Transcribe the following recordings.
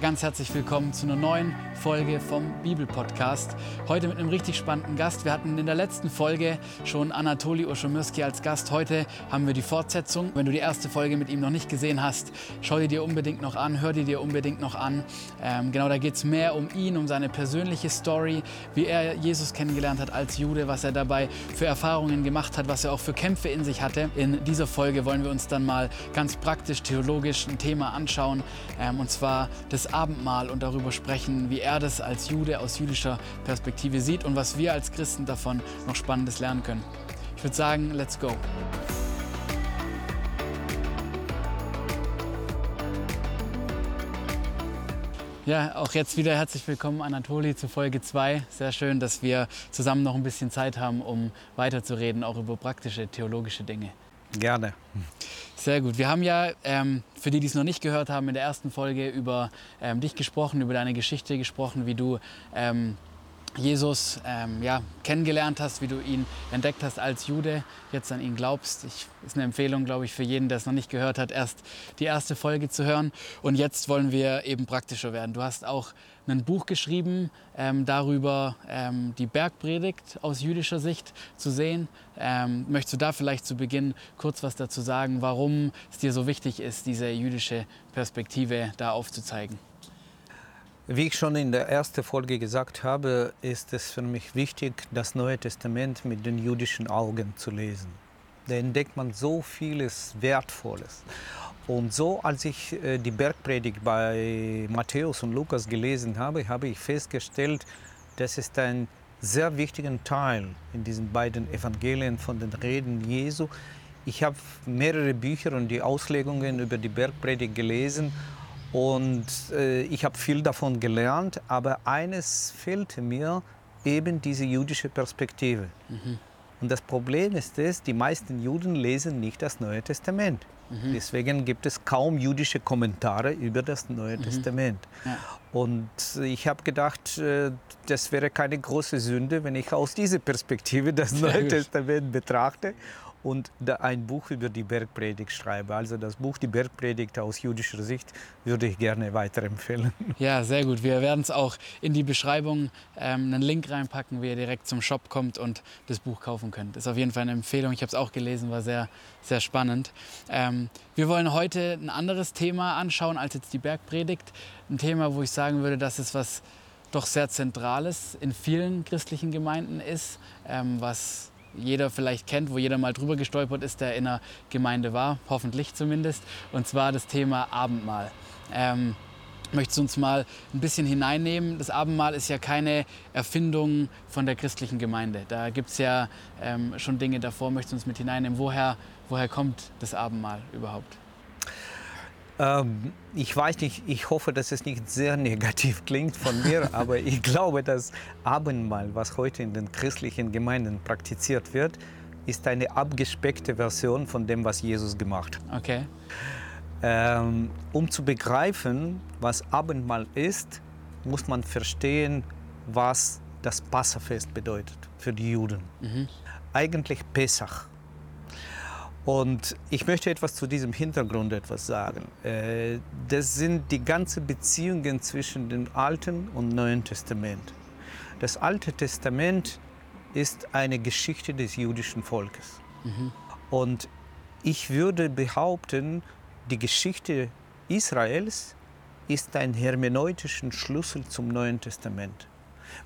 Ganz herzlich willkommen zu einer neuen Folge vom Bibelpodcast. Heute mit einem richtig spannenden Gast. Wir hatten in der letzten Folge schon Anatoli Oschomirski als Gast. Heute haben wir die Fortsetzung. Wenn du die erste Folge mit ihm noch nicht gesehen hast, schau die dir unbedingt noch an, hör die dir unbedingt noch an. Ähm, genau, da geht es mehr um ihn, um seine persönliche Story, wie er Jesus kennengelernt hat als Jude, was er dabei für Erfahrungen gemacht hat, was er auch für Kämpfe in sich hatte. In dieser Folge wollen wir uns dann mal ganz praktisch theologisch ein Thema anschauen, ähm, und zwar das Abendmahl und darüber sprechen, wie er das als Jude aus jüdischer Perspektive sieht und was wir als Christen davon noch Spannendes lernen können. Ich würde sagen, let's go. Ja, auch jetzt wieder herzlich willkommen, Anatoli, zu Folge 2. Sehr schön, dass wir zusammen noch ein bisschen Zeit haben, um weiterzureden, auch über praktische theologische Dinge. Gerne. Sehr gut. Wir haben ja, ähm, für die, die es noch nicht gehört haben, in der ersten Folge über ähm, dich gesprochen, über deine Geschichte gesprochen, wie du ähm, Jesus ähm, ja, kennengelernt hast, wie du ihn entdeckt hast als Jude, jetzt an ihn glaubst. Ich, ist eine Empfehlung, glaube ich, für jeden, der es noch nicht gehört hat, erst die erste Folge zu hören. Und jetzt wollen wir eben praktischer werden. Du hast auch ein Buch geschrieben, ähm, darüber ähm, die Bergpredigt aus jüdischer Sicht zu sehen. Ähm, möchtest du da vielleicht zu Beginn kurz was dazu sagen, warum es dir so wichtig ist, diese jüdische Perspektive da aufzuzeigen? Wie ich schon in der ersten Folge gesagt habe, ist es für mich wichtig, das Neue Testament mit den jüdischen Augen zu lesen. Da entdeckt man so vieles Wertvolles. Und so, als ich äh, die Bergpredigt bei Matthäus und Lukas gelesen habe, habe ich festgestellt, das ist ein sehr wichtiger Teil in diesen beiden Evangelien von den Reden Jesu. Ich habe mehrere Bücher und die Auslegungen über die Bergpredigt gelesen und äh, ich habe viel davon gelernt, aber eines fehlte mir, eben diese jüdische Perspektive. Mhm. Und das Problem ist es, die meisten Juden lesen nicht das Neue Testament. Mhm. Deswegen gibt es kaum jüdische Kommentare über das Neue mhm. Testament. Ja. Und ich habe gedacht, äh, das wäre keine große Sünde, wenn ich aus dieser Perspektive das Neue Testament betrachte und ein Buch über die Bergpredigt schreibe. Also das Buch Die Bergpredigt aus jüdischer Sicht würde ich gerne weiterempfehlen. Ja, sehr gut. Wir werden es auch in die Beschreibung ähm, einen Link reinpacken, wie ihr direkt zum Shop kommt und das Buch kaufen könnt. Das ist auf jeden Fall eine Empfehlung. Ich habe es auch gelesen, war sehr, sehr spannend. Ähm, wir wollen heute ein anderes Thema anschauen als jetzt die Bergpredigt. Ein Thema, wo ich sagen würde, dass es was doch sehr Zentrales in vielen christlichen Gemeinden ist, ähm, was jeder vielleicht kennt, wo jeder mal drüber gestolpert ist, der in einer Gemeinde war, hoffentlich zumindest, und zwar das Thema Abendmahl. Ähm, möchtest du uns mal ein bisschen hineinnehmen? Das Abendmahl ist ja keine Erfindung von der christlichen Gemeinde. Da gibt es ja ähm, schon Dinge davor. Möchtest du uns mit hineinnehmen? Woher, woher kommt das Abendmahl überhaupt? Ähm, ich weiß nicht, ich hoffe, dass es nicht sehr negativ klingt von mir, aber ich glaube, das Abendmahl, was heute in den christlichen Gemeinden praktiziert wird, ist eine abgespeckte Version von dem, was Jesus gemacht hat. Okay. Ähm, um zu begreifen, was Abendmahl ist, muss man verstehen, was das Passafest bedeutet für die Juden. Mhm. Eigentlich Pesach. Und ich möchte etwas zu diesem Hintergrund etwas sagen. Äh, das sind die ganzen Beziehungen zwischen dem Alten und Neuen Testament. Das Alte Testament ist eine Geschichte des jüdischen Volkes. Mhm. Und ich würde behaupten, die Geschichte Israels ist ein hermeneutischer Schlüssel zum Neuen Testament.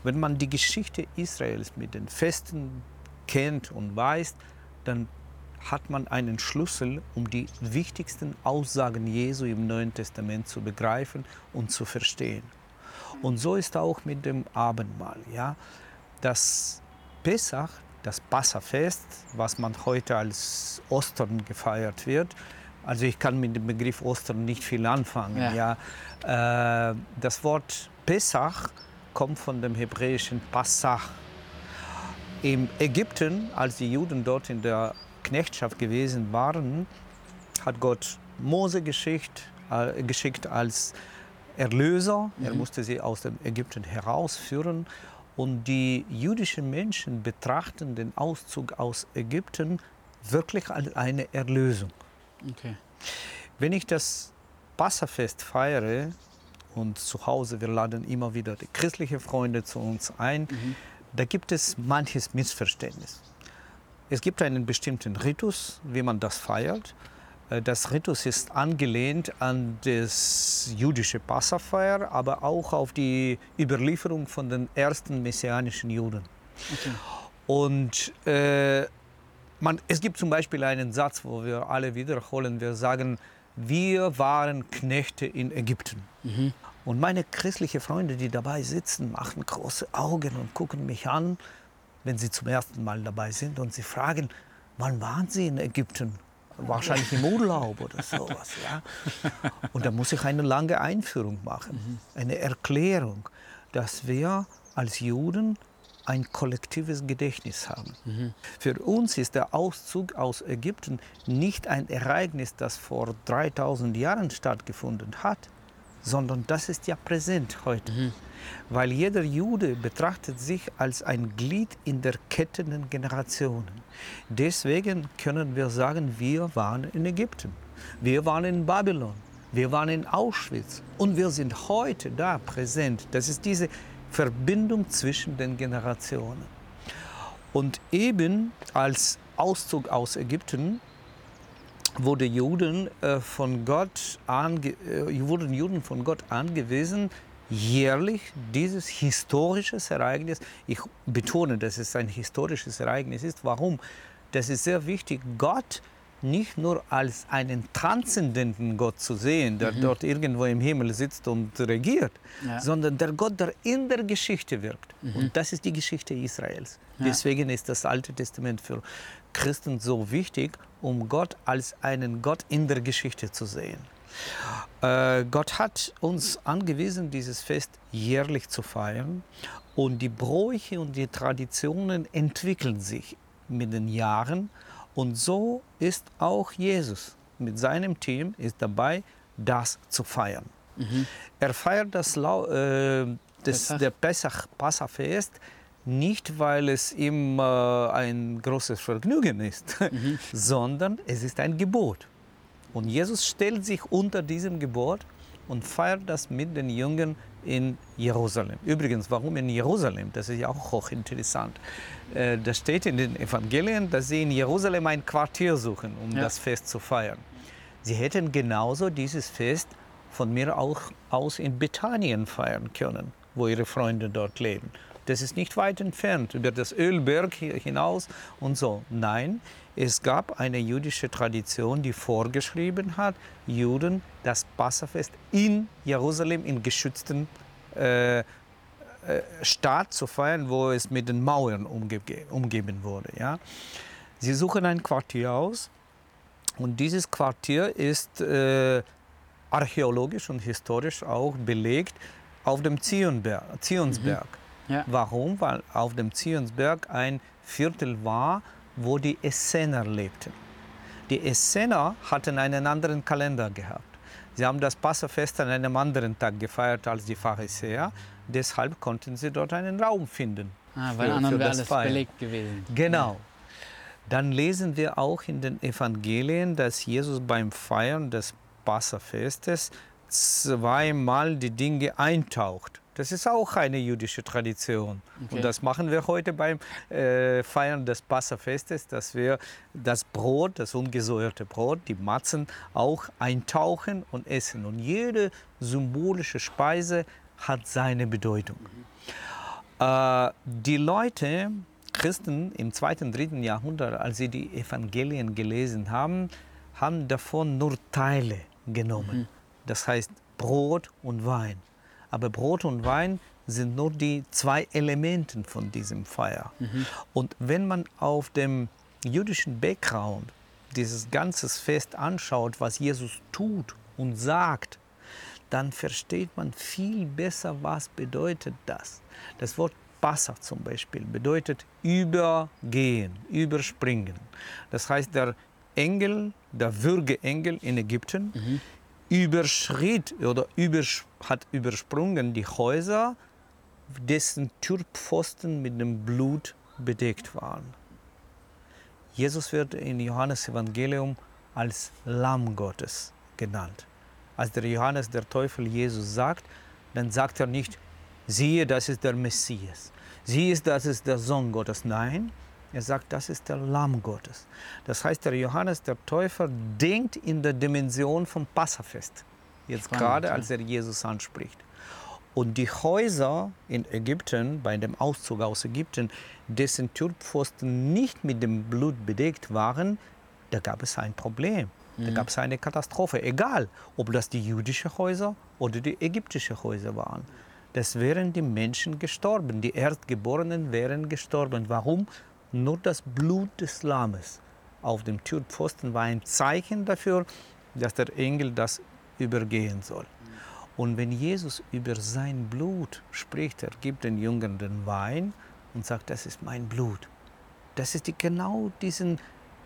Wenn man die Geschichte Israels mit den Festen kennt und weiß, dann hat man einen Schlüssel, um die wichtigsten Aussagen Jesu im Neuen Testament zu begreifen und zu verstehen. Und so ist auch mit dem Abendmahl. Ja? Das Pesach, das Passafest, was man heute als Ostern gefeiert wird, also ich kann mit dem Begriff Ostern nicht viel anfangen. Ja. ja? Äh, das Wort Pesach kommt von dem hebräischen Passach. Im Ägypten, als die Juden dort in der Knechtschaft gewesen waren, hat Gott Mose geschickt, äh, geschickt als Erlöser. Mhm. Er musste sie aus dem Ägypten herausführen. Und die jüdischen Menschen betrachten den Auszug aus Ägypten wirklich als eine Erlösung. Okay. Wenn ich das Passafest feiere und zu Hause, wir laden immer wieder die christlichen Freunde zu uns ein, mhm. da gibt es manches Missverständnis. Es gibt einen bestimmten Ritus, wie man das feiert. Äh, das Ritus ist angelehnt an das jüdische Passafeier, aber auch auf die Überlieferung von den ersten messianischen Juden. Okay. Und äh, man, es gibt zum Beispiel einen Satz, wo wir alle wiederholen. Wir sagen, wir waren Knechte in Ägypten. Mhm. Und meine christlichen Freunde, die dabei sitzen, machen große Augen und gucken mich an, wenn sie zum ersten Mal dabei sind. Und sie fragen, wann waren Sie in Ägypten? Wahrscheinlich im Urlaub oder sowas. Ja? Und da muss ich eine lange Einführung machen, eine Erklärung, dass wir als Juden ein kollektives Gedächtnis haben. Für uns ist der Auszug aus Ägypten nicht ein Ereignis, das vor 3000 Jahren stattgefunden hat, sondern das ist ja präsent heute. Mhm. Weil jeder Jude betrachtet sich als ein Glied in der Kette der Generationen. Deswegen können wir sagen, wir waren in Ägypten, wir waren in Babylon, wir waren in Auschwitz und wir sind heute da präsent. Das ist diese Verbindung zwischen den Generationen. Und eben als Auszug aus Ägypten wurde Juden, äh, von Gott ange, äh, wurden Juden von Gott angewiesen, jährlich dieses historische Ereignis, ich betone, dass es ein historisches Ereignis ist. Warum? Das ist sehr wichtig. Gott nicht nur als einen transzendenten Gott zu sehen, der mhm. dort irgendwo im Himmel sitzt und regiert, ja. sondern der Gott, der in der Geschichte wirkt. Mhm. Und das ist die Geschichte Israels. Ja. Deswegen ist das Alte Testament für Christen so wichtig, um Gott als einen Gott in der Geschichte zu sehen. Äh, Gott hat uns angewiesen, dieses Fest jährlich zu feiern. Und die Bräuche und die Traditionen entwickeln sich mit den Jahren. Und so ist auch Jesus mit seinem Team ist dabei, das zu feiern. Mhm. Er feiert das, äh, das der Pesach, Passafest nicht, weil es ihm äh, ein großes Vergnügen ist, mhm. sondern es ist ein Gebot. Und Jesus stellt sich unter diesem Gebot und feiert das mit den Jüngern in Jerusalem. Übrigens, warum in Jerusalem? Das ist ja auch hochinteressant. Äh, da steht in den Evangelien, dass sie in Jerusalem ein Quartier suchen, um ja. das Fest zu feiern. Sie hätten genauso dieses Fest von mir auch aus in Bethanien feiern können, wo ihre Freunde dort leben. Das ist nicht weit entfernt, über das Ölberg hinaus und so. Nein, es gab eine jüdische Tradition, die vorgeschrieben hat, Juden das Passafest in Jerusalem in geschützten äh, äh, Stadt zu feiern, wo es mit den Mauern umge umgeben wurde. Ja. Sie suchen ein Quartier aus und dieses Quartier ist äh, archäologisch und historisch auch belegt auf dem Zionberg, Zionsberg. Mhm. Ja. Warum? Weil auf dem Zionsberg ein Viertel war, wo die Essener lebten. Die Essener hatten einen anderen Kalender gehabt. Sie haben das Passafest an einem anderen Tag gefeiert als die Pharisäer. Deshalb konnten sie dort einen Raum finden. Ah, weil für, anderen wäre alles Feiern. belegt gewesen. Genau. Dann lesen wir auch in den Evangelien, dass Jesus beim Feiern des Passafestes zweimal die Dinge eintaucht. Das ist auch eine jüdische Tradition. Okay. Und das machen wir heute beim äh, Feiern des Passafestes, dass wir das Brot, das ungesäuerte Brot, die Matzen auch eintauchen und essen. Und jede symbolische Speise hat seine Bedeutung. Mhm. Äh, die Leute, Christen im zweiten, dritten Jahrhundert, als sie die Evangelien gelesen haben, haben davon nur Teile genommen. Mhm. Das heißt Brot und Wein. Aber Brot und Wein sind nur die zwei Elemente von diesem Feier. Mhm. Und wenn man auf dem jüdischen Background dieses ganze Fest anschaut, was Jesus tut und sagt, dann versteht man viel besser, was bedeutet das. Das Wort Passa zum Beispiel bedeutet übergehen, überspringen. Das heißt, der Engel, der Würgeengel in Ägypten, mhm überschritt oder übers hat übersprungen die Häuser, dessen Türpfosten mit dem Blut bedeckt waren. Jesus wird in Johannes Evangelium als Lamm Gottes genannt. Als der Johannes der Teufel Jesus sagt, dann sagt er nicht, siehe, das ist der Messias, siehe, das ist der Sohn Gottes. Nein, er sagt, das ist der Lamm Gottes. Das heißt, der Johannes der Täufer denkt in der Dimension vom Passafest. Jetzt Spannend, gerade, als er Jesus anspricht. Und die Häuser in Ägypten, bei dem Auszug aus Ägypten, dessen Türpfosten nicht mit dem Blut bedeckt waren, da gab es ein Problem. Da mhm. gab es eine Katastrophe. Egal, ob das die jüdischen Häuser oder die ägyptischen Häuser waren. Das wären die Menschen gestorben. Die Erstgeborenen wären gestorben. Warum? Nur das Blut des Lammes auf dem Türpfosten war ein Zeichen dafür, dass der Engel das übergehen soll. Und wenn Jesus über sein Blut spricht, er gibt den Jüngern den Wein und sagt, das ist mein Blut. Das ist die, genau diesen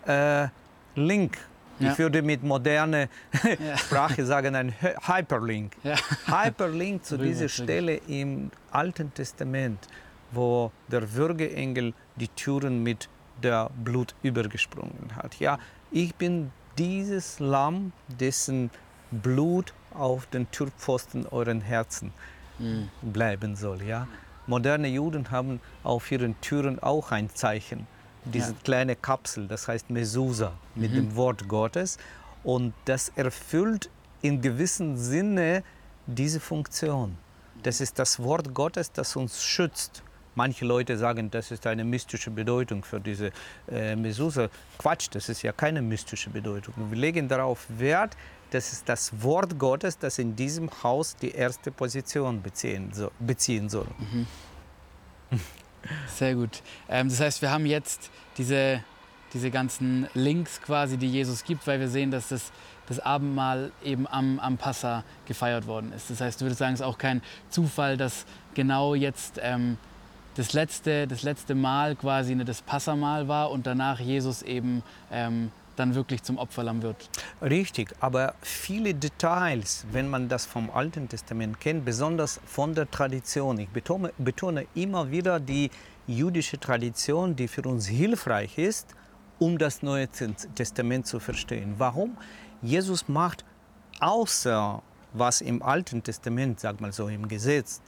äh, Link. Ja. Ich würde mit moderner ja. Sprache sagen, ein Hyperlink. Ja. Hyperlink zu dieser Stelle im Alten Testament, wo der Würgeengel die Türen mit der Blut übergesprungen hat. Ja, ich bin dieses Lamm, dessen Blut auf den Türpfosten euren Herzen mhm. bleiben soll. Ja? Moderne Juden haben auf ihren Türen auch ein Zeichen, diese ja. kleine Kapsel, das heißt Mesusa, mit mhm. dem Wort Gottes. Und das erfüllt in gewissem Sinne diese Funktion. Das ist das Wort Gottes, das uns schützt. Manche Leute sagen, das ist eine mystische Bedeutung für diese äh, Mesusa. Quatsch, das ist ja keine mystische Bedeutung. Wir legen darauf Wert, das ist das Wort Gottes, das in diesem Haus die erste Position beziehen, so, beziehen soll. Mhm. Sehr gut. Ähm, das heißt, wir haben jetzt diese, diese ganzen Links quasi, die Jesus gibt, weil wir sehen, dass das, das Abendmahl eben am, am Passa gefeiert worden ist. Das heißt, du würdest sagen, es ist auch kein Zufall, dass genau jetzt ähm, das, letzte, das letzte Mal quasi das Passamal war und danach Jesus eben ähm, dann wirklich zum Opferlamm wird. Richtig, aber viele Details, wenn man das vom Alten Testament kennt, besonders von der Tradition. Ich betone, betone immer wieder die jüdische Tradition, die für uns hilfreich ist, um das Neue Testament zu verstehen. Warum? Jesus macht außer was im Alten Testament, sag mal so, im Gesetz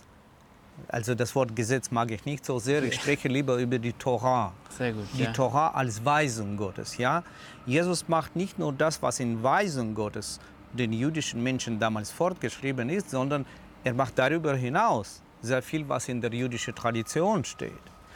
also das Wort Gesetz mag ich nicht so sehr. Ich spreche lieber über die Torah. Sehr gut. Die ja. Torah als Weisung Gottes. Ja? Jesus macht nicht nur das, was in Weisung Gottes den jüdischen Menschen damals fortgeschrieben ist, sondern er macht darüber hinaus sehr viel, was in der jüdischen Tradition steht.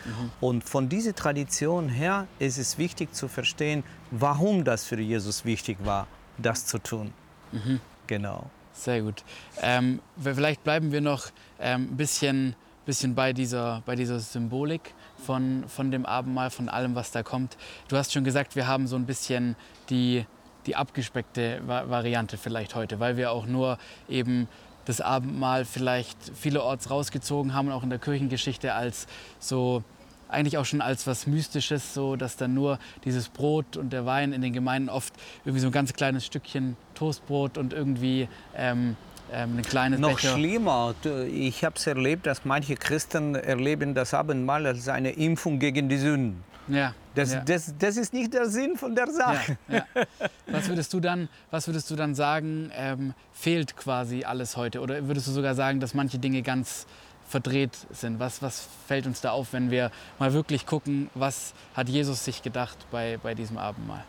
Mhm. Und von dieser Tradition her ist es wichtig zu verstehen, warum das für Jesus wichtig war, das zu tun. Mhm. Genau. Sehr gut. Ähm, vielleicht bleiben wir noch ein ähm, bisschen, bisschen bei, dieser, bei dieser Symbolik von, von dem Abendmahl, von allem, was da kommt. Du hast schon gesagt, wir haben so ein bisschen die, die abgespeckte Variante vielleicht heute, weil wir auch nur eben das Abendmahl vielleicht vielerorts rausgezogen haben auch in der Kirchengeschichte als so eigentlich auch schon als was Mystisches, so dass dann nur dieses Brot und der Wein in den Gemeinden oft irgendwie so ein ganz kleines Stückchen Toastbrot und irgendwie ähm, ähm, ein kleines Noch Becher. schlimmer, ich habe es erlebt, dass manche Christen erleben das Abendmahl als eine Impfung gegen die Sünden. Ja, das, ja. Das, das ist nicht der Sinn von der Sache. Ja, ja. Was, würdest du dann, was würdest du dann sagen, ähm, fehlt quasi alles heute? Oder würdest du sogar sagen, dass manche Dinge ganz verdreht sind? Was, was fällt uns da auf, wenn wir mal wirklich gucken, was hat Jesus sich gedacht bei, bei diesem Abendmahl?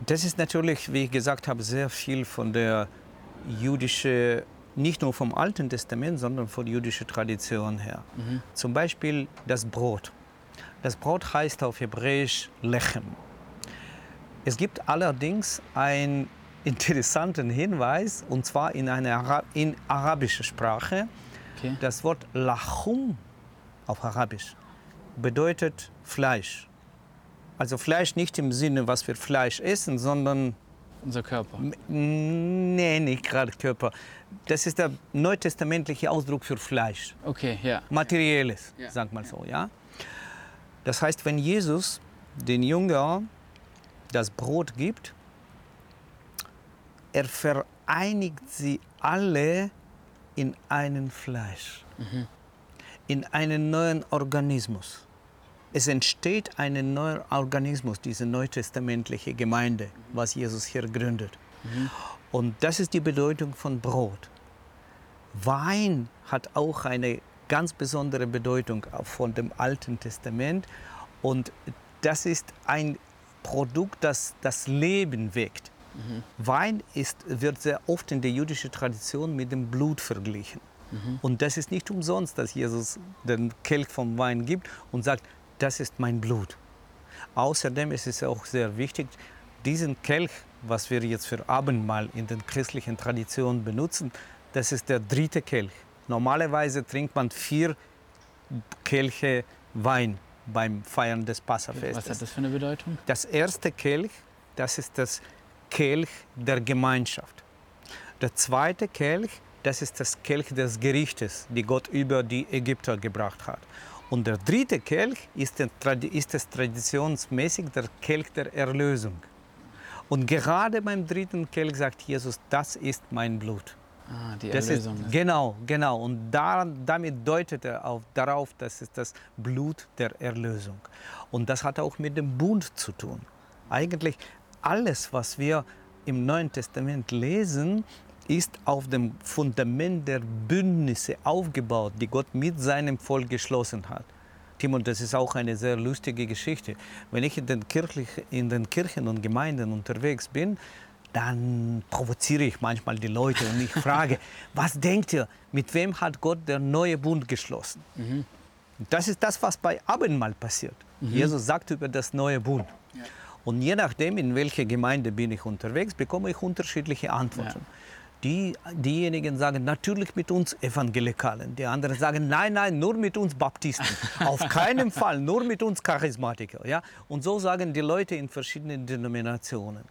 Das ist natürlich, wie ich gesagt habe, sehr viel von der jüdischen, nicht nur vom Alten Testament, sondern von der jüdischen Tradition her. Mhm. Zum Beispiel das Brot. Das Brot heißt auf Hebräisch Lechem. Es gibt allerdings ein interessanten Hinweis, und zwar in einer Ara in arabischer Sprache. Okay. Das Wort Lachum auf Arabisch bedeutet Fleisch. Also Fleisch nicht im Sinne, was wir Fleisch essen, sondern unser Körper. Nee, nicht gerade Körper. Das ist der neutestamentliche Ausdruck für Fleisch. Okay, ja. Materielles, ja. sag mal so, ja. Das heißt, wenn Jesus den Jüngern das Brot gibt, er vereinigt sie alle in einen Fleisch, mhm. in einen neuen Organismus. Es entsteht ein neuer Organismus, diese neutestamentliche Gemeinde, was Jesus hier gründet. Mhm. Und das ist die Bedeutung von Brot. Wein hat auch eine ganz besondere Bedeutung von dem Alten Testament. Und das ist ein Produkt, das das Leben weckt. Mhm. Wein ist, wird sehr oft in der jüdischen Tradition mit dem Blut verglichen. Mhm. Und das ist nicht umsonst, dass Jesus den Kelch vom Wein gibt und sagt, das ist mein Blut. Außerdem ist es auch sehr wichtig, diesen Kelch, was wir jetzt für Abendmahl in den christlichen Traditionen benutzen, das ist der dritte Kelch. Normalerweise trinkt man vier Kelche Wein beim Feiern des Passafestes. Was hat das für eine Bedeutung? Das erste Kelch, das ist das Kelch der Gemeinschaft. Der zweite Kelch, das ist das Kelch des Gerichtes, die Gott über die Ägypter gebracht hat. Und der dritte Kelch ist, ist es traditionsmäßig der Kelch der Erlösung. Und gerade beim dritten Kelch sagt Jesus, das ist mein Blut. Ah, die Erlösung. Ist, genau, genau. Und da, damit deutet er auf, darauf, dass es das Blut der Erlösung. Und das hat auch mit dem Bund zu tun. Eigentlich alles, was wir im Neuen Testament lesen, ist auf dem Fundament der Bündnisse aufgebaut, die Gott mit seinem Volk geschlossen hat. Timon, das ist auch eine sehr lustige Geschichte. Wenn ich in den, Kirchlich, in den Kirchen und Gemeinden unterwegs bin, dann provoziere ich manchmal die Leute und ich frage, was denkt ihr, mit wem hat Gott der neue Bund geschlossen? Mhm. Das ist das, was bei Abendmahl passiert. Mhm. Jesus sagt über das neue Bund. Ja. Und je nachdem, in welcher Gemeinde bin ich unterwegs, bekomme ich unterschiedliche Antworten. Ja. Die, diejenigen sagen natürlich mit uns Evangelikalen, die anderen sagen nein, nein, nur mit uns Baptisten, auf keinen Fall, nur mit uns Charismatiker. Ja? Und so sagen die Leute in verschiedenen Denominationen.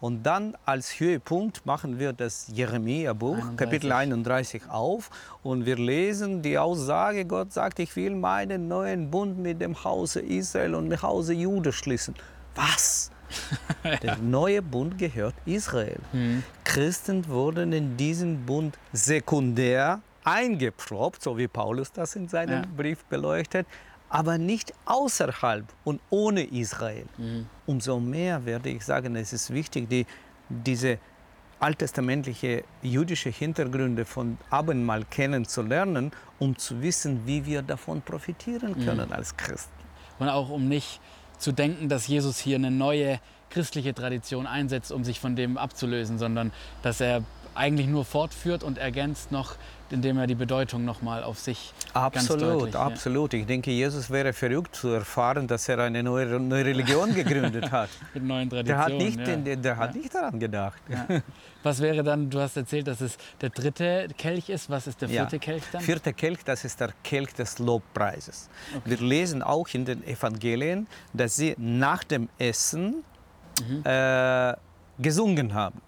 Und dann als Höhepunkt machen wir das Jeremia-Buch, Kapitel 31 auf und wir lesen die Aussage, Gott sagt, ich will meinen neuen Bund mit dem Hause Israel und mit dem Hause Jude schließen. Was? Der neue Bund gehört Israel. Mhm. Christen wurden in diesen Bund sekundär eingeproppt, so wie Paulus das in seinem ja. Brief beleuchtet, aber nicht außerhalb und ohne Israel. Mhm. Umso mehr werde ich sagen, es ist wichtig, die, diese alttestamentliche jüdische Hintergründe von Abendmahl kennenzulernen, um zu wissen, wie wir davon profitieren mhm. können mhm. als Christen. Und auch um nicht zu denken, dass Jesus hier eine neue christliche Tradition einsetzt, um sich von dem abzulösen, sondern dass er eigentlich nur fortführt und ergänzt noch, indem er die Bedeutung noch mal auf sich absolut, deutlich, absolut. Ja. Ich denke, Jesus wäre verrückt zu erfahren, dass er eine neue, neue Religion gegründet hat. Mit neuen Traditionen. Der hat nicht, ja. der, der hat ja. nicht daran gedacht. Was wäre dann? Du hast erzählt, dass es der dritte Kelch ist. Was ist der vierte Kelch dann? Vierte Kelch, das ist der Kelch des Lobpreises. Okay. Wir lesen auch in den Evangelien, dass sie nach dem Essen mhm. äh, gesungen haben.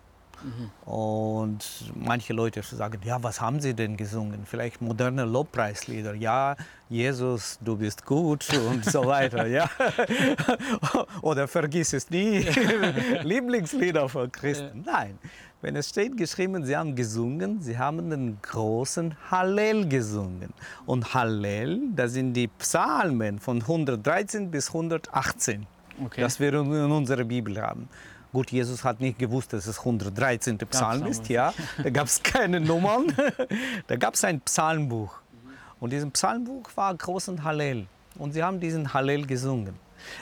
Mhm. Und manche Leute sagen, ja, was haben sie denn gesungen? Vielleicht moderne Lobpreislieder. Ja, Jesus, du bist gut und so weiter. ja. Oder vergiss es nie. Lieblingslieder von Christen. Nein, wenn es steht geschrieben, sie haben gesungen, sie haben den großen Hallel gesungen. Und Hallel, das sind die Psalmen von 113 bis 118 okay. das wir in unserer Bibel haben. Gut, Jesus hat nicht gewusst, dass es 113. Psalm ist, ja. Da gab es keine Nummern. da gab es ein Psalmbuch. Und dieses Psalmbuch war großen Hallel. Und sie haben diesen Hallel gesungen.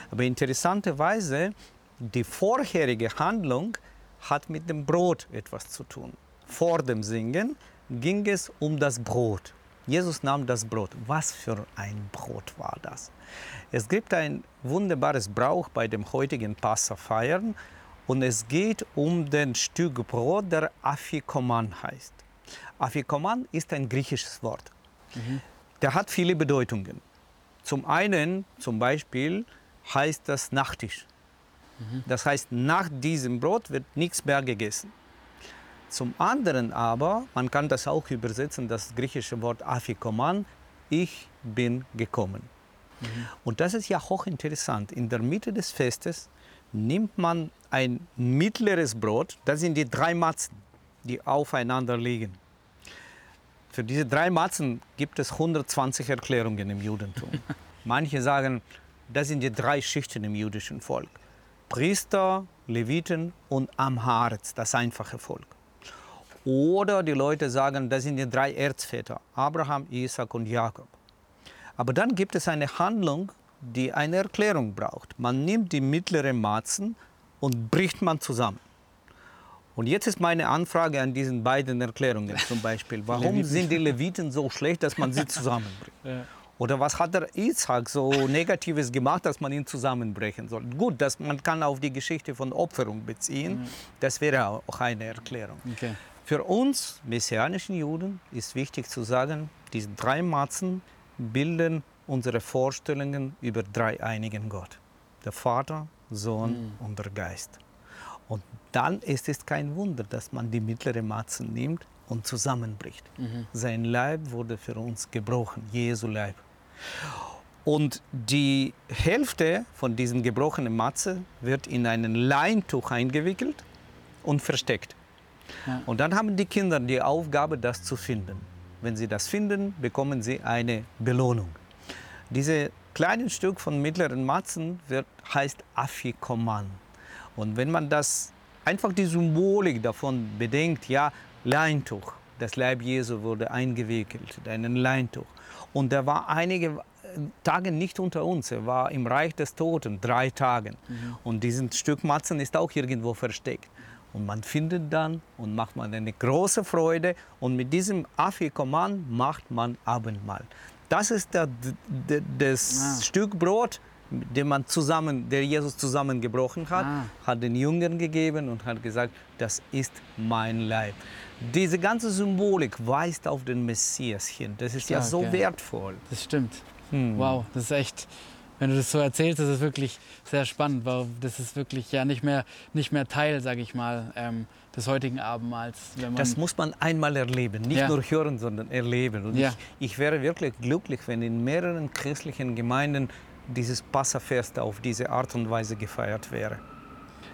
Aber interessanterweise, die vorherige Handlung hat mit dem Brot etwas zu tun. Vor dem Singen ging es um das Brot. Jesus nahm das Brot. Was für ein Brot war das? Es gibt ein wunderbares Brauch bei dem heutigen Passafeiern und es geht um den Stück Brot, der Afikoman heißt. Afikoman ist ein griechisches Wort. Mhm. Der hat viele Bedeutungen. Zum einen, zum Beispiel, heißt das Nachtisch. Mhm. Das heißt, nach diesem Brot wird nichts mehr gegessen. Zum anderen aber, man kann das auch übersetzen, das griechische Wort Afikoman, ich bin gekommen. Mhm. Und das ist ja hochinteressant. In der Mitte des Festes nimmt man ein mittleres Brot, das sind die drei Matzen, die aufeinander liegen. Für diese drei Matzen gibt es 120 Erklärungen im Judentum. Manche sagen, das sind die drei Schichten im jüdischen Volk. Priester, Leviten und Amharetz, das einfache Volk. Oder die Leute sagen, das sind die drei Erzväter, Abraham, Isaac und Jakob. Aber dann gibt es eine Handlung, die eine Erklärung braucht. Man nimmt die mittleren Matzen und bricht man zusammen. Und jetzt ist meine Anfrage an diesen beiden Erklärungen zum Beispiel. Warum sind die Leviten so schlecht, dass man sie zusammenbringt? Ja. Oder was hat der Isaac so Negatives gemacht, dass man ihn zusammenbrechen soll? Gut, dass man kann auf die Geschichte von Opferung beziehen. Das wäre auch eine Erklärung. Okay. Für uns messianischen Juden ist wichtig zu sagen, diese drei Matzen bilden unsere Vorstellungen über dreieinigen Gott. Der Vater, Sohn mhm. und der Geist. Und dann ist es kein Wunder, dass man die mittlere Matze nimmt und zusammenbricht. Mhm. Sein Leib wurde für uns gebrochen, Jesu Leib. Und die Hälfte von diesem gebrochenen Matze wird in ein Leintuch eingewickelt und versteckt. Ja. Und dann haben die Kinder die Aufgabe, das zu finden. Wenn sie das finden, bekommen sie eine Belohnung. Diese kleine Stück von mittleren Matzen wird, heißt Afikoman. Und wenn man das einfach die Symbolik davon bedenkt, ja, Leintuch, das Leib Jesu wurde eingewickelt in ein Leintuch. Und er war einige äh, Tage nicht unter uns. Er war im Reich des Toten, drei Tage. Mhm. Und dieses Stück Matzen ist auch irgendwo versteckt. Und man findet dann und macht man eine große Freude. Und mit diesem Afikoman macht man Abendmahl. Das ist der, der das ah. Stück Brot, den man zusammen, der Jesus zusammengebrochen hat, ah. hat den Jüngern gegeben und hat gesagt, das ist mein Leib. Diese ganze Symbolik weist auf den Messias hin. Das ist Stark, ja so ja. wertvoll. Das stimmt. Hm. Wow, das ist echt, wenn du das so erzählst, das ist wirklich sehr spannend, weil das ist wirklich ja nicht mehr, nicht mehr Teil, sage ich mal, ähm, des heutigen Abendmahls. das muss man einmal erleben, nicht ja. nur hören, sondern erleben. Und ja. ich, ich wäre wirklich glücklich, wenn in mehreren christlichen Gemeinden dieses Passafest auf diese Art und Weise gefeiert wäre.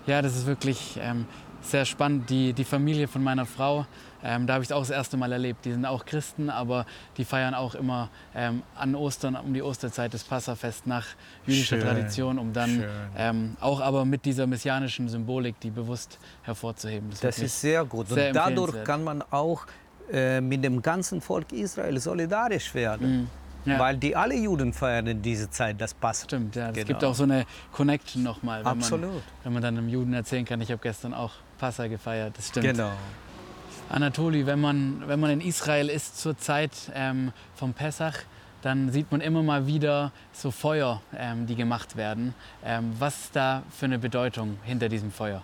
Ja, das ist wirklich ähm, sehr spannend. Die, die Familie von meiner Frau, ähm, da habe ich es auch das erste Mal erlebt. Die sind auch Christen, aber die feiern auch immer ähm, an Ostern, um die Osterzeit das Passafest nach jüdischer schön, Tradition, um dann ähm, auch aber mit dieser messianischen Symbolik, die bewusst hervorzuheben. Das, das ist sehr gut. Sehr Und dadurch kann man auch äh, mit dem ganzen Volk Israel solidarisch werden. Mhm. Ja. Weil die alle Juden feiern in dieser Zeit, das passt. Stimmt, ja. Es genau. gibt auch so eine Connection nochmal. Wenn Absolut. Man, wenn man dann einem Juden erzählen kann, ich habe gestern auch Passa gefeiert, das stimmt. Genau. Anatoli, wenn man, wenn man in Israel ist zur Zeit ähm, vom Pessach, dann sieht man immer mal wieder so Feuer, ähm, die gemacht werden. Ähm, was ist da für eine Bedeutung hinter diesem Feuer?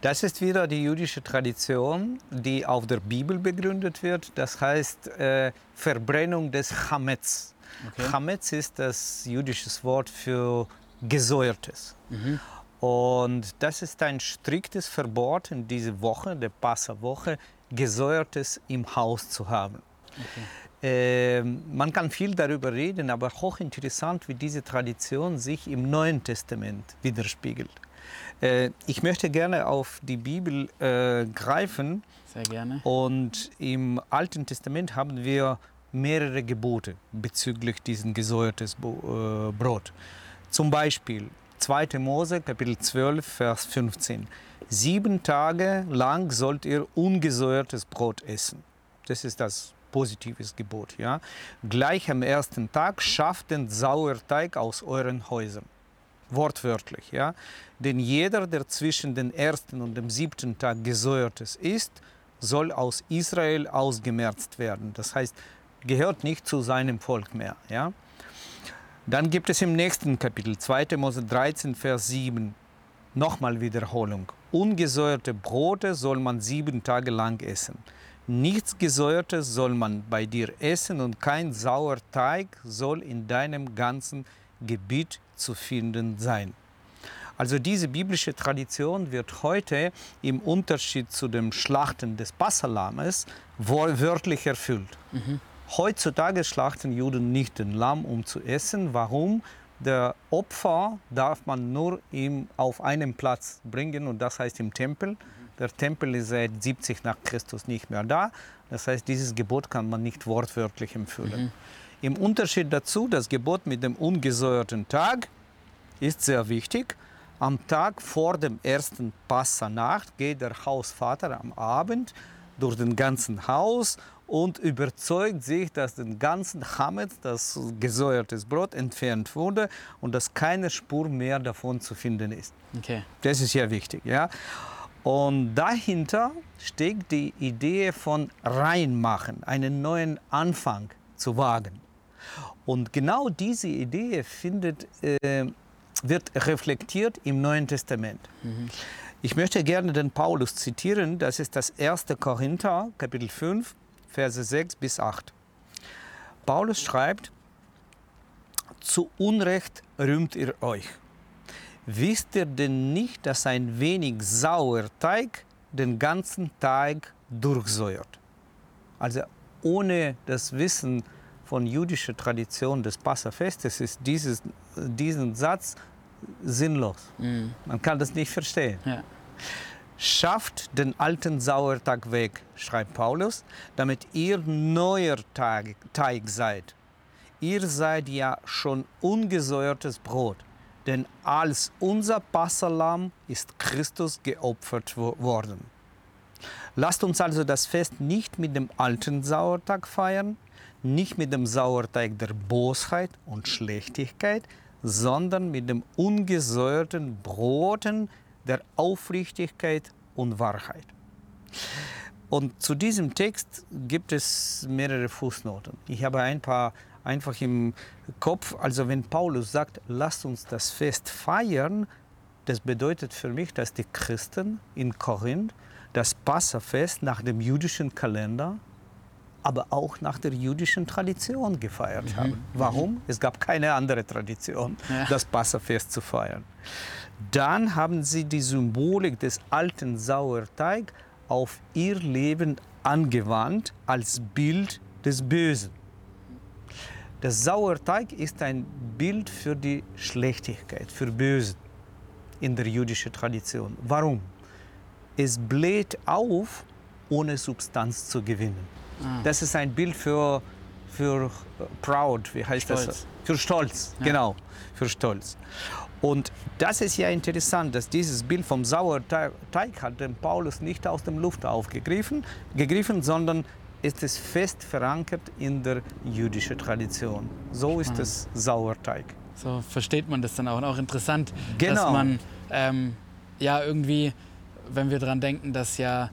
Das ist wieder die jüdische Tradition, die auf der Bibel begründet wird. Das heißt äh, Verbrennung des Chametz. Okay. Chametz ist das jüdische Wort für gesäuertes. Mhm. Und das ist ein striktes Verbot in dieser Woche, der Passawoche, gesäuertes im Haus zu haben. Okay. Äh, man kann viel darüber reden, aber hochinteressant, wie diese Tradition sich im Neuen Testament widerspiegelt. Äh, ich möchte gerne auf die Bibel äh, greifen. Sehr gerne. Und im Alten Testament haben wir mehrere Gebote bezüglich diesen gesäuertes äh, Brot. Zum Beispiel 2. Mose, Kapitel 12, Vers 15. Sieben Tage lang sollt ihr ungesäuertes Brot essen. Das ist das positives Gebot. Ja? Gleich am ersten Tag schafft den Sauerteig aus euren Häusern wortwörtlich. Ja? Denn jeder, der zwischen dem ersten und dem siebten Tag gesäuertes ist, soll aus Israel ausgemerzt werden. Das heißt, gehört nicht zu seinem Volk mehr. Ja? Dann gibt es im nächsten Kapitel, 2. Mose 13, Vers 7, nochmal Wiederholung. Ungesäuerte Brote soll man sieben Tage lang essen. Nichts Gesäuertes soll man bei dir essen und kein Sauerteig soll in deinem ganzen Gebiet zu finden sein. Also diese biblische Tradition wird heute im Unterschied zu dem Schlachten des Passalames wörtlich erfüllt. Mhm. Heutzutage schlachten Juden nicht den Lamm, um zu essen. Warum? Der Opfer darf man nur im, auf einem Platz bringen und das heißt im Tempel. Der Tempel ist seit 70 nach Christus nicht mehr da. Das heißt, dieses Gebot kann man nicht wortwörtlich empfüllen. Mhm. Im Unterschied dazu, das Gebot mit dem ungesäuerten Tag ist sehr wichtig. Am Tag vor dem ersten Passanacht geht der Hausvater am Abend durch den ganzen Haus und überzeugt sich, dass den ganzen Hamet, das gesäuertes Brot, entfernt wurde und dass keine Spur mehr davon zu finden ist. Okay. Das ist ja wichtig. Ja? Und dahinter steckt die Idee von reinmachen, einen neuen Anfang zu wagen. Und genau diese Idee findet, äh, wird reflektiert im Neuen Testament. Mhm. Ich möchte gerne den Paulus zitieren, das ist das 1. Korinther, Kapitel 5, Verse 6 bis 8. Paulus schreibt, zu Unrecht rühmt ihr euch. Wisst ihr denn nicht, dass ein wenig Sauerteig den ganzen Teig durchsäuert? Also ohne das Wissen von jüdischer Tradition des Passafestes ist dieses, diesen Satz sinnlos. Mm. Man kann das nicht verstehen. Ja. Schafft den alten Sauerteig weg, schreibt Paulus, damit ihr neuer Teig, Teig seid. Ihr seid ja schon ungesäuertes Brot, denn als unser Passalam ist Christus geopfert worden. Lasst uns also das Fest nicht mit dem alten Sauerteig feiern, nicht mit dem Sauerteig der Bosheit und Schlechtigkeit, sondern mit dem ungesäuerten Broten der Aufrichtigkeit und Wahrheit. Und zu diesem Text gibt es mehrere Fußnoten. Ich habe ein paar einfach im Kopf. Also wenn Paulus sagt, lasst uns das Fest feiern, das bedeutet für mich, dass die Christen in Korinth das Passafest nach dem jüdischen Kalender aber auch nach der jüdischen Tradition gefeiert mhm. haben. Warum? Es gab keine andere Tradition, ja. das Passafest zu feiern. Dann haben sie die Symbolik des alten Sauerteig auf ihr Leben angewandt als Bild des Bösen. Der Sauerteig ist ein Bild für die Schlechtigkeit, für Bösen in der jüdischen Tradition. Warum? Es bläht auf, ohne Substanz zu gewinnen. Ah. Das ist ein Bild für, für proud, wie heißt Stolz. das? Für Stolz, ja. genau, für Stolz. Und das ist ja interessant, dass dieses Bild vom Sauerteig hat den Paulus nicht aus der Luft aufgegriffen, gegriffen, sondern ist es fest verankert in der jüdischen Tradition. So ist ah. es Sauerteig. So versteht man das dann auch. Und auch interessant, genau. dass man ähm, ja irgendwie, wenn wir daran denken, dass ja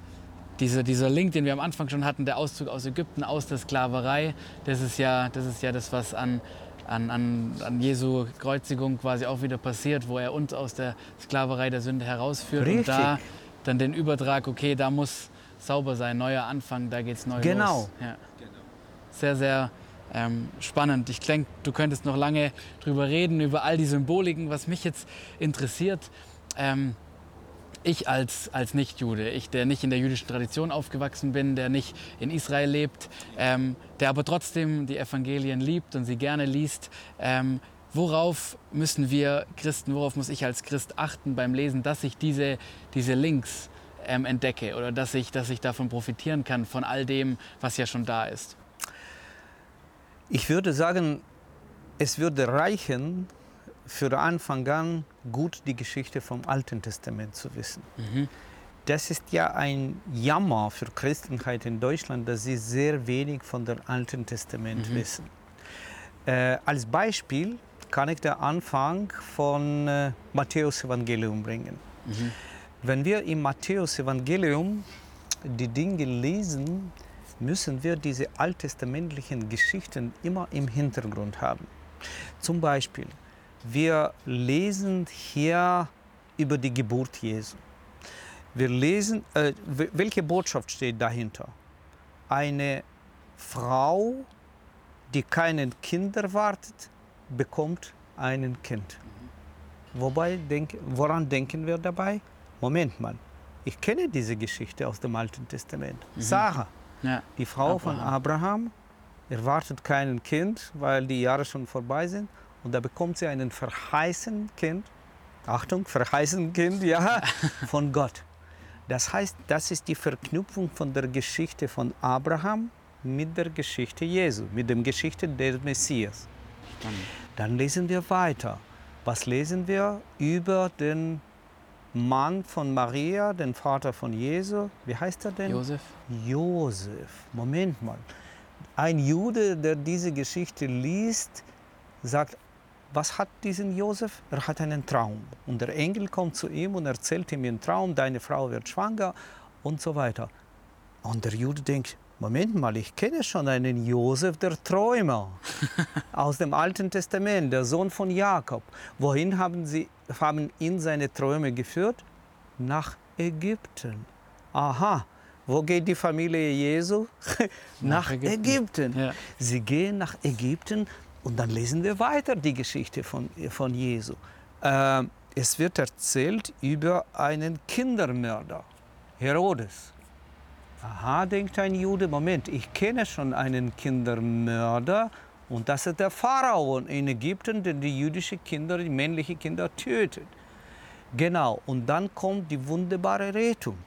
diese, dieser Link, den wir am Anfang schon hatten, der Auszug aus Ägypten, aus der Sklaverei, das ist ja das, ist ja das was an, an, an, an Jesu Kreuzigung quasi auch wieder passiert, wo er uns aus der Sklaverei der Sünde herausführt. Richtig. Und da dann den Übertrag, okay, da muss sauber sein, neuer Anfang, da geht's neu genau. los. Ja. Sehr, sehr ähm, spannend. Ich denke, du könntest noch lange drüber reden, über all die Symboliken. Was mich jetzt interessiert, ähm, ich als, als Nicht-Jude, ich, der nicht in der jüdischen Tradition aufgewachsen bin, der nicht in Israel lebt, ähm, der aber trotzdem die Evangelien liebt und sie gerne liest, ähm, worauf müssen wir Christen, worauf muss ich als Christ achten beim Lesen, dass ich diese, diese Links ähm, entdecke oder dass ich, dass ich davon profitieren kann, von all dem, was ja schon da ist? Ich würde sagen, es würde reichen, für Anfang an gut die Geschichte vom Alten Testament zu wissen. Mhm. Das ist ja ein Jammer für Christenheit in Deutschland, dass sie sehr wenig von dem Alten Testament mhm. wissen. Äh, als Beispiel kann ich den Anfang von äh, Matthäus Evangelium bringen. Mhm. Wenn wir im Matthäus Evangelium die Dinge lesen, müssen wir diese alttestamentlichen Geschichten immer im Hintergrund haben. Zum Beispiel, wir lesen hier über die Geburt Jesu. Wir lesen, äh, welche Botschaft steht dahinter? Eine Frau, die keinen Kind erwartet, bekommt ein Kind. Wobei, denk, woran denken wir dabei? Moment mal, ich kenne diese Geschichte aus dem Alten Testament. Mhm. Sarah, ja. die Frau Abraham. von Abraham, erwartet kein Kind, weil die Jahre schon vorbei sind und da bekommt sie einen verheißenen Kind, Achtung, verheißenen Kind, ja, von Gott. Das heißt, das ist die Verknüpfung von der Geschichte von Abraham mit der Geschichte Jesu, mit der Geschichte des Messias. Dann lesen wir weiter. Was lesen wir über den Mann von Maria, den Vater von Jesu. Wie heißt er denn? Josef. Josef. Moment mal. Ein Jude, der diese Geschichte liest, sagt, was hat diesen Josef? Er hat einen Traum. Und der Engel kommt zu ihm und erzählt ihm den Traum, deine Frau wird schwanger und so weiter. Und der Jude denkt, Moment mal, ich kenne schon einen Josef, der Träumer aus dem Alten Testament, der Sohn von Jakob. Wohin haben sie haben ihn seine Träume geführt? Nach Ägypten. Aha, wo geht die Familie Jesu? nach, nach, Ägypten. Ägypten. Ja. Sie gehen nach Ägypten und dann lesen wir weiter die Geschichte von, von Jesu. Äh, es wird erzählt über einen Kindermörder, Herodes. Aha, denkt ein Jude, Moment, ich kenne schon einen Kindermörder und das ist der Pharao in Ägypten, der die jüdischen Kinder, die männlichen Kinder tötet. Genau, und dann kommt die wunderbare Rettung.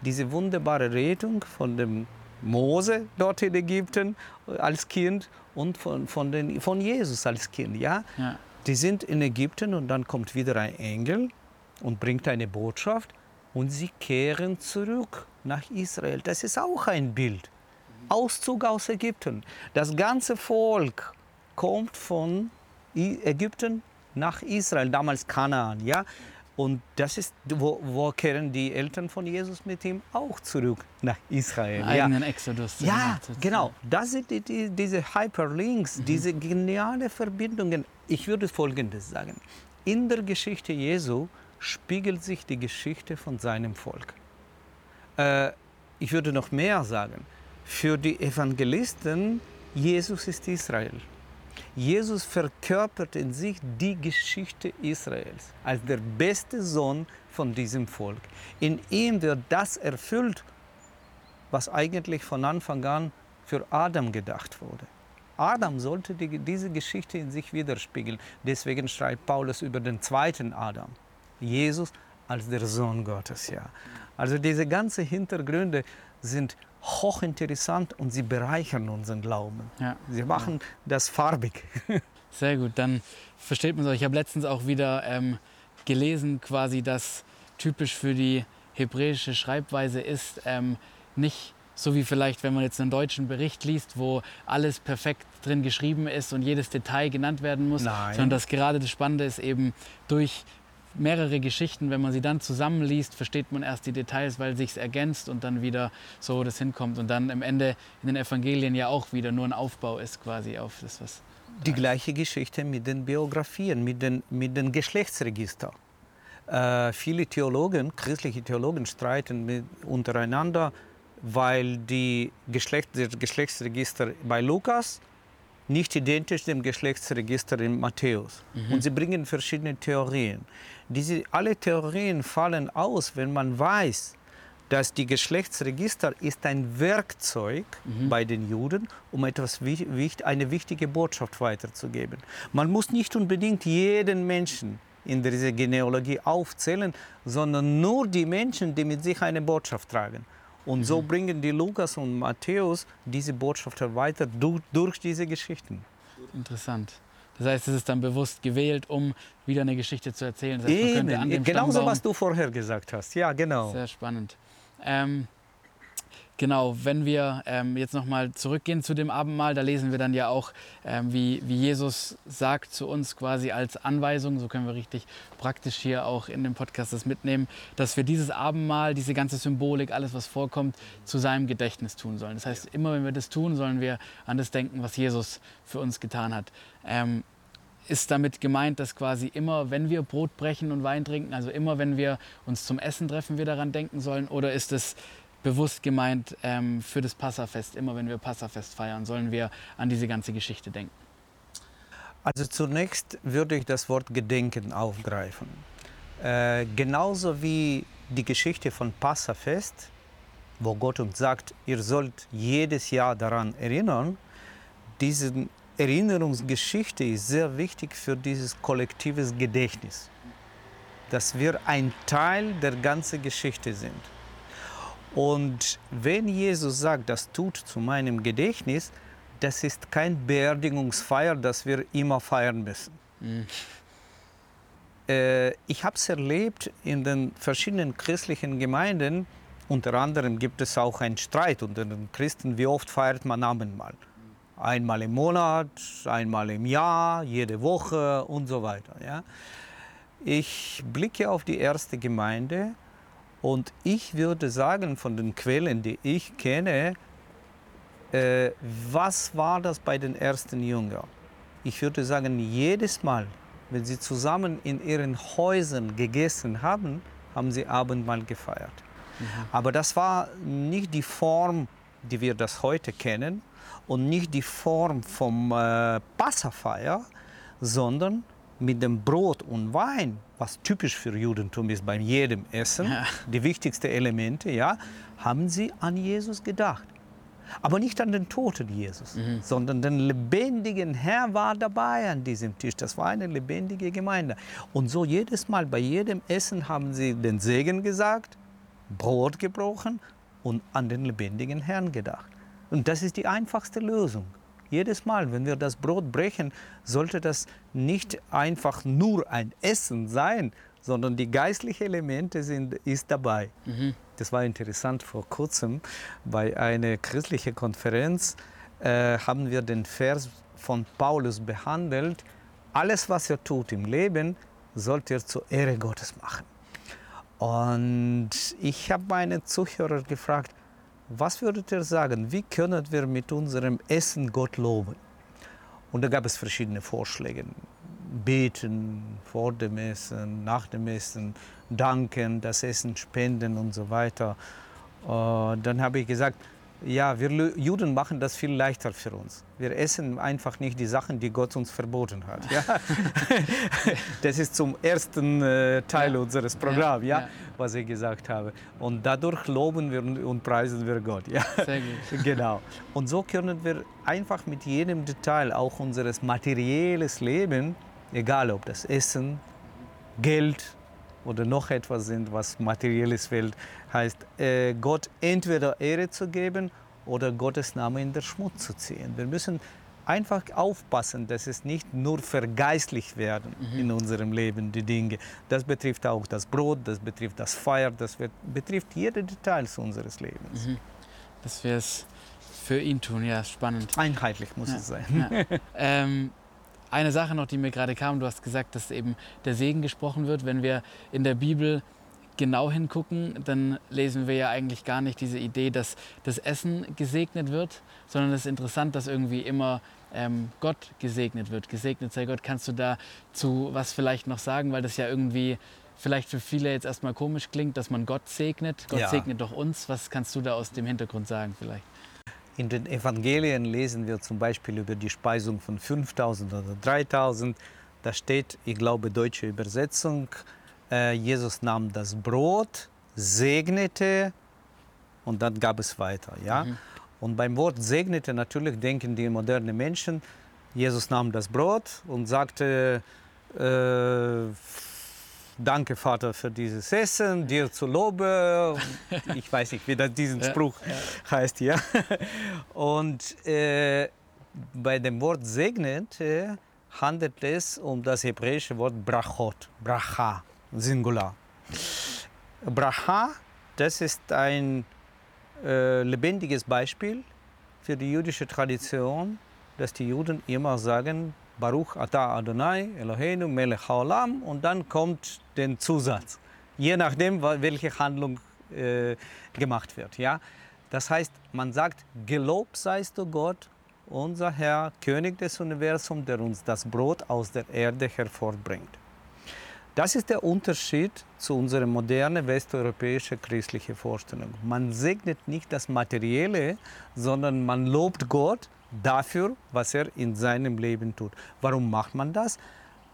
Diese wunderbare Rettung von dem Mose dort in Ägypten als Kind und von, von, den, von Jesus als Kind. Ja? ja? Die sind in Ägypten und dann kommt wieder ein Engel und bringt eine Botschaft und sie kehren zurück nach Israel. Das ist auch ein Bild. Auszug aus Ägypten. Das ganze Volk kommt von Ägypten nach Israel, damals Kanaan. Ja? Und das ist, wo, wo, kehren die Eltern von Jesus mit ihm auch zurück nach Israel. Eigenen ja. Exodus. Ja, genau. Das sind die, die, diese Hyperlinks, mhm. diese geniale Verbindungen. Ich würde Folgendes sagen. In der Geschichte Jesu spiegelt sich die Geschichte von seinem Volk. Äh, ich würde noch mehr sagen. Für die Evangelisten, Jesus ist Israel. Jesus verkörpert in sich die Geschichte Israels als der beste Sohn von diesem Volk. In ihm wird das erfüllt, was eigentlich von Anfang an für Adam gedacht wurde. Adam sollte die, diese Geschichte in sich widerspiegeln. Deswegen schreibt Paulus über den zweiten Adam. Jesus als der Sohn Gottes, ja. Also diese ganzen Hintergründe sind hochinteressant und sie bereichern unseren Glauben. Ja. Sie machen ja. das farbig. Sehr gut, dann versteht man es. Ich habe letztens auch wieder ähm, gelesen, quasi, dass typisch für die hebräische Schreibweise ist, ähm, nicht so wie vielleicht, wenn man jetzt einen deutschen Bericht liest, wo alles perfekt drin geschrieben ist und jedes Detail genannt werden muss, Nein. sondern dass gerade das Spannende ist eben durch mehrere Geschichten, wenn man sie dann zusammenliest, versteht man erst die Details, weil sich ergänzt und dann wieder so das hinkommt und dann am Ende in den Evangelien ja auch wieder nur ein Aufbau ist quasi auf das, was. Die gleiche Geschichte mit den Biografien, mit den, mit den Geschlechtsregistern. Äh, viele Theologen, christliche Theologen streiten mit, untereinander, weil die Geschlecht, das Geschlechtsregister bei Lukas nicht identisch dem Geschlechtsregister in Matthäus. Mhm. Und sie bringen verschiedene Theorien. Diese, alle Theorien fallen aus, wenn man weiß, dass die Geschlechtsregister ist ein Werkzeug mhm. bei den Juden, um etwas eine wichtige Botschaft weiterzugeben. Man muss nicht unbedingt jeden Menschen in dieser Genealogie aufzählen, sondern nur die Menschen, die mit sich eine Botschaft tragen. Und mhm. so bringen die Lukas und Matthäus diese Botschaft weiter durch, durch diese Geschichten. Interessant. Das heißt, es ist dann bewusst gewählt, um wieder eine Geschichte zu erzählen. Das heißt, Eben, genauso, was du vorher gesagt hast. Ja, genau. Sehr spannend. Ähm, Genau, wenn wir ähm, jetzt nochmal zurückgehen zu dem Abendmahl, da lesen wir dann ja auch, ähm, wie, wie Jesus sagt zu uns quasi als Anweisung, so können wir richtig praktisch hier auch in dem Podcast das mitnehmen, dass wir dieses Abendmahl, diese ganze Symbolik, alles was vorkommt, zu seinem Gedächtnis tun sollen. Das heißt, immer wenn wir das tun, sollen wir an das denken, was Jesus für uns getan hat. Ähm, ist damit gemeint, dass quasi immer, wenn wir Brot brechen und Wein trinken, also immer, wenn wir uns zum Essen treffen, wir daran denken sollen? Oder ist es bewusst gemeint ähm, für das Passafest. Immer wenn wir Passafest feiern, sollen wir an diese ganze Geschichte denken. Also zunächst würde ich das Wort Gedenken aufgreifen. Äh, genauso wie die Geschichte von Passafest, wo Gott uns sagt, ihr sollt jedes Jahr daran erinnern, diese Erinnerungsgeschichte ist sehr wichtig für dieses kollektives Gedächtnis, dass wir ein Teil der ganzen Geschichte sind. Und wenn Jesus sagt, das tut zu meinem Gedächtnis, das ist kein Beerdigungsfeier, das wir immer feiern müssen. Mhm. äh, ich habe es erlebt in den verschiedenen christlichen Gemeinden. Unter anderem gibt es auch einen Streit unter den Christen, wie oft feiert man Abendmahl. Einmal im Monat, einmal im Jahr, jede Woche und so weiter. Ja. Ich blicke auf die erste Gemeinde und ich würde sagen, von den Quellen, die ich kenne, äh, was war das bei den ersten Jüngern? Ich würde sagen, jedes Mal, wenn sie zusammen in ihren Häusern gegessen haben, haben sie Abendmahl gefeiert. Mhm. Aber das war nicht die Form, die wir das heute kennen und nicht die Form vom äh, Passafeier, sondern mit dem Brot und Wein, was typisch für Judentum ist bei jedem Essen, ja. die wichtigsten Elemente, ja, haben sie an Jesus gedacht. Aber nicht an den toten Jesus, mhm. sondern den lebendigen Herr war dabei an diesem Tisch. Das war eine lebendige Gemeinde. Und so jedes Mal bei jedem Essen haben sie den Segen gesagt, Brot gebrochen und an den lebendigen Herrn gedacht. Und das ist die einfachste Lösung. Jedes Mal, wenn wir das Brot brechen, sollte das nicht einfach nur ein Essen sein, sondern die geistlichen Elemente sind ist dabei. Mhm. Das war interessant vor kurzem bei einer christlichen Konferenz äh, haben wir den Vers von Paulus behandelt. Alles, was er tut im Leben, sollte er zur Ehre Gottes machen. Und ich habe meine Zuhörer gefragt, was würdet ihr sagen, wie können wir mit unserem Essen Gott loben? Und da gab es verschiedene Vorschläge. Beten vor dem Essen, nach dem Essen, danken, das Essen spenden und so weiter. Äh, dann habe ich gesagt, ja, wir Juden machen das viel leichter für uns. Wir essen einfach nicht die Sachen, die Gott uns verboten hat. Ja? das ist zum ersten äh, Teil ja. unseres Programms, ja, ja, was ich gesagt habe. Und dadurch loben wir und preisen wir Gott. Ja? Sehr gut. genau. Und so können wir einfach mit jedem Detail auch unseres materielles Leben, egal ob das Essen, Geld, oder noch etwas sind, was materielles Welt heißt, äh, Gott entweder Ehre zu geben oder Gottes Name in den Schmutz zu ziehen. Wir müssen einfach aufpassen, dass es nicht nur vergeistlicht werden mhm. in unserem Leben, die Dinge. Das betrifft auch das Brot, das betrifft das Feier, das betrifft jede Details unseres Lebens. Mhm. Dass wir es für ihn tun, ja, spannend. Einheitlich muss ja. es sein. Ja. ähm, eine Sache noch, die mir gerade kam, du hast gesagt, dass eben der Segen gesprochen wird. Wenn wir in der Bibel genau hingucken, dann lesen wir ja eigentlich gar nicht diese Idee, dass das Essen gesegnet wird, sondern es ist interessant, dass irgendwie immer ähm, Gott gesegnet wird. Gesegnet sei Gott. Kannst du dazu was vielleicht noch sagen, weil das ja irgendwie vielleicht für viele jetzt erstmal komisch klingt, dass man Gott segnet. Gott ja. segnet doch uns. Was kannst du da aus dem Hintergrund sagen vielleicht? In den Evangelien lesen wir zum Beispiel über die Speisung von 5000 oder 3000. Da steht, ich glaube, deutsche Übersetzung, äh, Jesus nahm das Brot, segnete und dann gab es weiter. Ja? Mhm. Und beim Wort segnete natürlich denken die modernen Menschen, Jesus nahm das Brot und sagte, äh, danke Vater für dieses Essen, dir zu Lobe. Ich weiß nicht, wie das diesen Spruch ja, ja. heißt hier. Und äh, bei dem Wort segnet äh, handelt es um das hebräische Wort brachot, bracha, Singular. Bracha, das ist ein äh, lebendiges Beispiel für die jüdische Tradition, dass die Juden immer sagen, Baruch Ata Adonai Eloheinu Melech Haolam und dann kommt der Zusatz, je nachdem, welche Handlung äh, gemacht wird. Ja? Das heißt, man sagt, gelobt seist du Gott, unser Herr, König des Universums, der uns das Brot aus der Erde hervorbringt. Das ist der Unterschied zu unserer modernen westeuropäischen christlichen Vorstellung. Man segnet nicht das Materielle, sondern man lobt Gott dafür, was er in seinem Leben tut. Warum macht man das?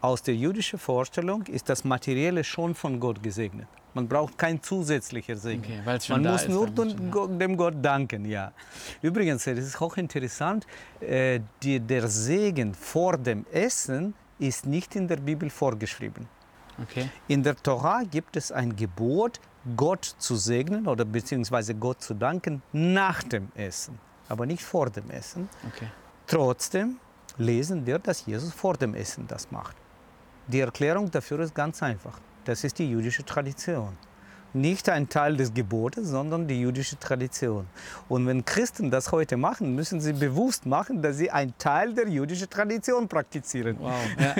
Aus der jüdischen Vorstellung ist das Materielle schon von Gott gesegnet. Man braucht kein zusätzlicher Segen. Okay, man muss nur dem, dem Gott danken. Ja. Übrigens, es ist auch interessant, äh, die, der Segen vor dem Essen ist nicht in der Bibel vorgeschrieben. Okay. In der Tora gibt es ein Gebot, Gott zu segnen oder beziehungsweise Gott zu danken nach dem Essen aber nicht vor dem Essen. Okay. Trotzdem lesen wir, dass Jesus vor dem Essen das macht. Die Erklärung dafür ist ganz einfach. Das ist die jüdische Tradition nicht ein Teil des Gebotes, sondern die jüdische Tradition. Und wenn Christen das heute machen, müssen sie bewusst machen, dass sie einen Teil der jüdischen Tradition praktizieren. Wow, ja.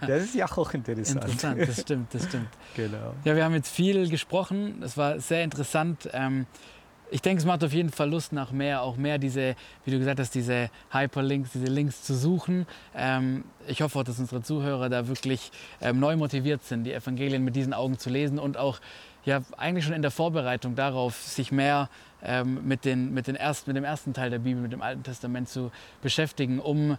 Das ist ja hochinteressant. Interessant, das stimmt, das stimmt. Genau. Ja, wir haben jetzt viel gesprochen. Es war sehr interessant. Ähm, ich denke, es macht auf jeden Fall Lust nach mehr, auch mehr diese, wie du gesagt hast, diese Hyperlinks, diese Links zu suchen. Ähm, ich hoffe auch, dass unsere Zuhörer da wirklich ähm, neu motiviert sind, die Evangelien mit diesen Augen zu lesen und auch ja eigentlich schon in der Vorbereitung darauf, sich mehr ähm, mit, den, mit, den ersten, mit dem ersten Teil der Bibel, mit dem Alten Testament zu beschäftigen, um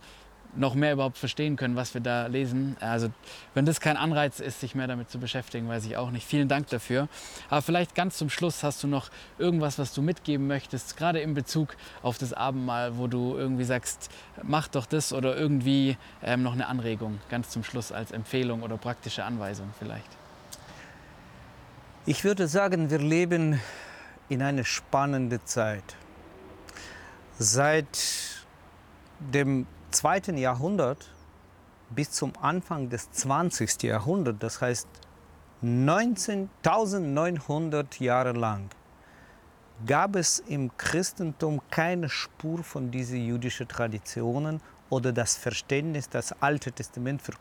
noch mehr überhaupt verstehen können, was wir da lesen. Also wenn das kein Anreiz ist, sich mehr damit zu beschäftigen, weiß ich auch nicht. Vielen Dank dafür. Aber vielleicht ganz zum Schluss hast du noch irgendwas, was du mitgeben möchtest, gerade in Bezug auf das Abendmahl, wo du irgendwie sagst, mach doch das oder irgendwie ähm, noch eine Anregung, ganz zum Schluss als Empfehlung oder praktische Anweisung vielleicht. Ich würde sagen, wir leben in einer spannenden Zeit. Seit dem zweiten Jahrhundert bis zum Anfang des 20. Jahrhunderts, das heißt 1900 Jahre lang, gab es im Christentum keine Spur von diesen jüdischen Traditionen oder das Verständnis, dass das Alte Testament für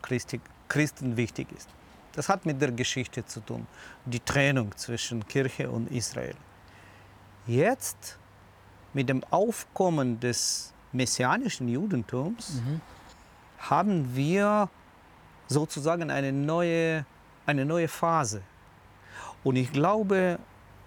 Christen wichtig ist. Das hat mit der Geschichte zu tun, die Trennung zwischen Kirche und Israel. Jetzt, mit dem Aufkommen des messianischen Judentums, mhm. haben wir sozusagen eine neue, eine neue Phase. Und ich glaube,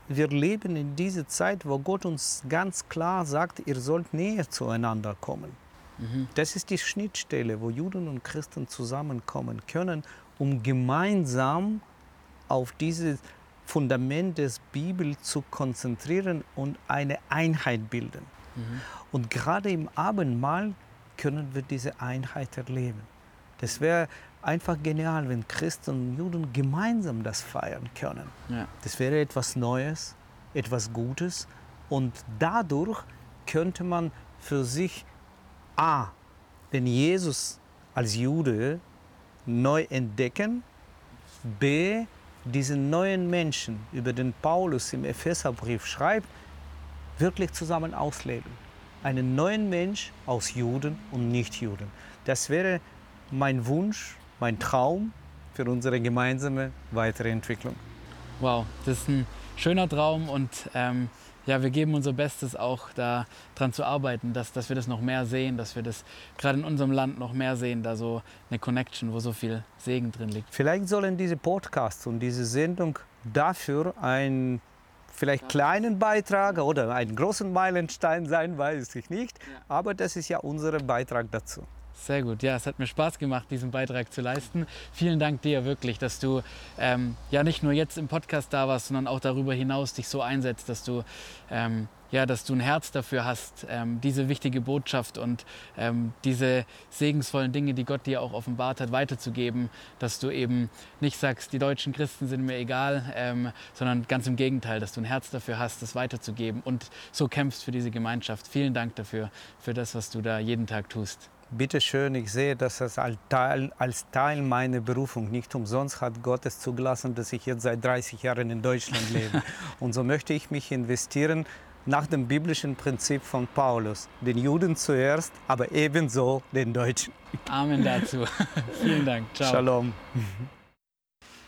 wir leben in dieser Zeit, wo Gott uns ganz klar sagt, ihr sollt näher zueinander kommen. Mhm. Das ist die Schnittstelle, wo Juden und Christen zusammenkommen können um gemeinsam auf dieses Fundament des Bibel zu konzentrieren und eine Einheit bilden. Mhm. Und gerade im Abendmahl können wir diese Einheit erleben. Das wäre einfach genial, wenn Christen und Juden gemeinsam das feiern können. Ja. Das wäre etwas Neues, etwas Gutes und dadurch könnte man für sich A, den Jesus als Jude neu entdecken, b, diesen neuen Menschen, über den Paulus im Epheserbrief schreibt, wirklich zusammen ausleben. Einen neuen Mensch aus Juden und Nichtjuden. Das wäre mein Wunsch, mein Traum für unsere gemeinsame weitere Entwicklung. Wow, das ist ein schöner Traum und ähm, ja, wir geben unser Bestes auch daran zu arbeiten, dass, dass wir das noch mehr sehen, dass wir das gerade in unserem Land noch mehr sehen, da so eine Connection, wo so viel Segen drin liegt. Vielleicht sollen diese Podcasts und diese Sendung dafür einen vielleicht kleinen Beitrag oder einen großen Meilenstein sein, weiß ich nicht. Aber das ist ja unser Beitrag dazu. Sehr gut, ja, es hat mir Spaß gemacht, diesen Beitrag zu leisten. Vielen Dank dir wirklich, dass du ähm, ja nicht nur jetzt im Podcast da warst, sondern auch darüber hinaus dich so einsetzt, dass du ähm, ja, dass du ein Herz dafür hast, ähm, diese wichtige Botschaft und ähm, diese segensvollen Dinge, die Gott dir auch offenbart hat, weiterzugeben, dass du eben nicht sagst, die deutschen Christen sind mir egal, ähm, sondern ganz im Gegenteil, dass du ein Herz dafür hast, das weiterzugeben und so kämpfst für diese Gemeinschaft. Vielen Dank dafür, für das, was du da jeden Tag tust. Bitte schön, ich sehe das als Teil, als Teil meiner Berufung. Nicht umsonst hat Gott es zugelassen, dass ich jetzt seit 30 Jahren in Deutschland lebe. Und so möchte ich mich investieren nach dem biblischen Prinzip von Paulus. Den Juden zuerst, aber ebenso den Deutschen. Amen dazu. Vielen Dank. Ciao. Shalom.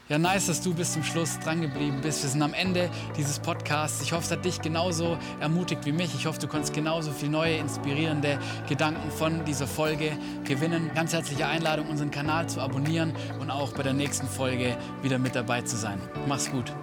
Ja, nice, dass du bis zum Schluss dran geblieben bist. Wir sind am Ende dieses Podcasts. Ich hoffe, es hat dich genauso ermutigt wie mich. Ich hoffe, du konntest genauso viele neue, inspirierende Gedanken von dieser Folge gewinnen. Ganz herzliche Einladung, unseren Kanal zu abonnieren und auch bei der nächsten Folge wieder mit dabei zu sein. Mach's gut.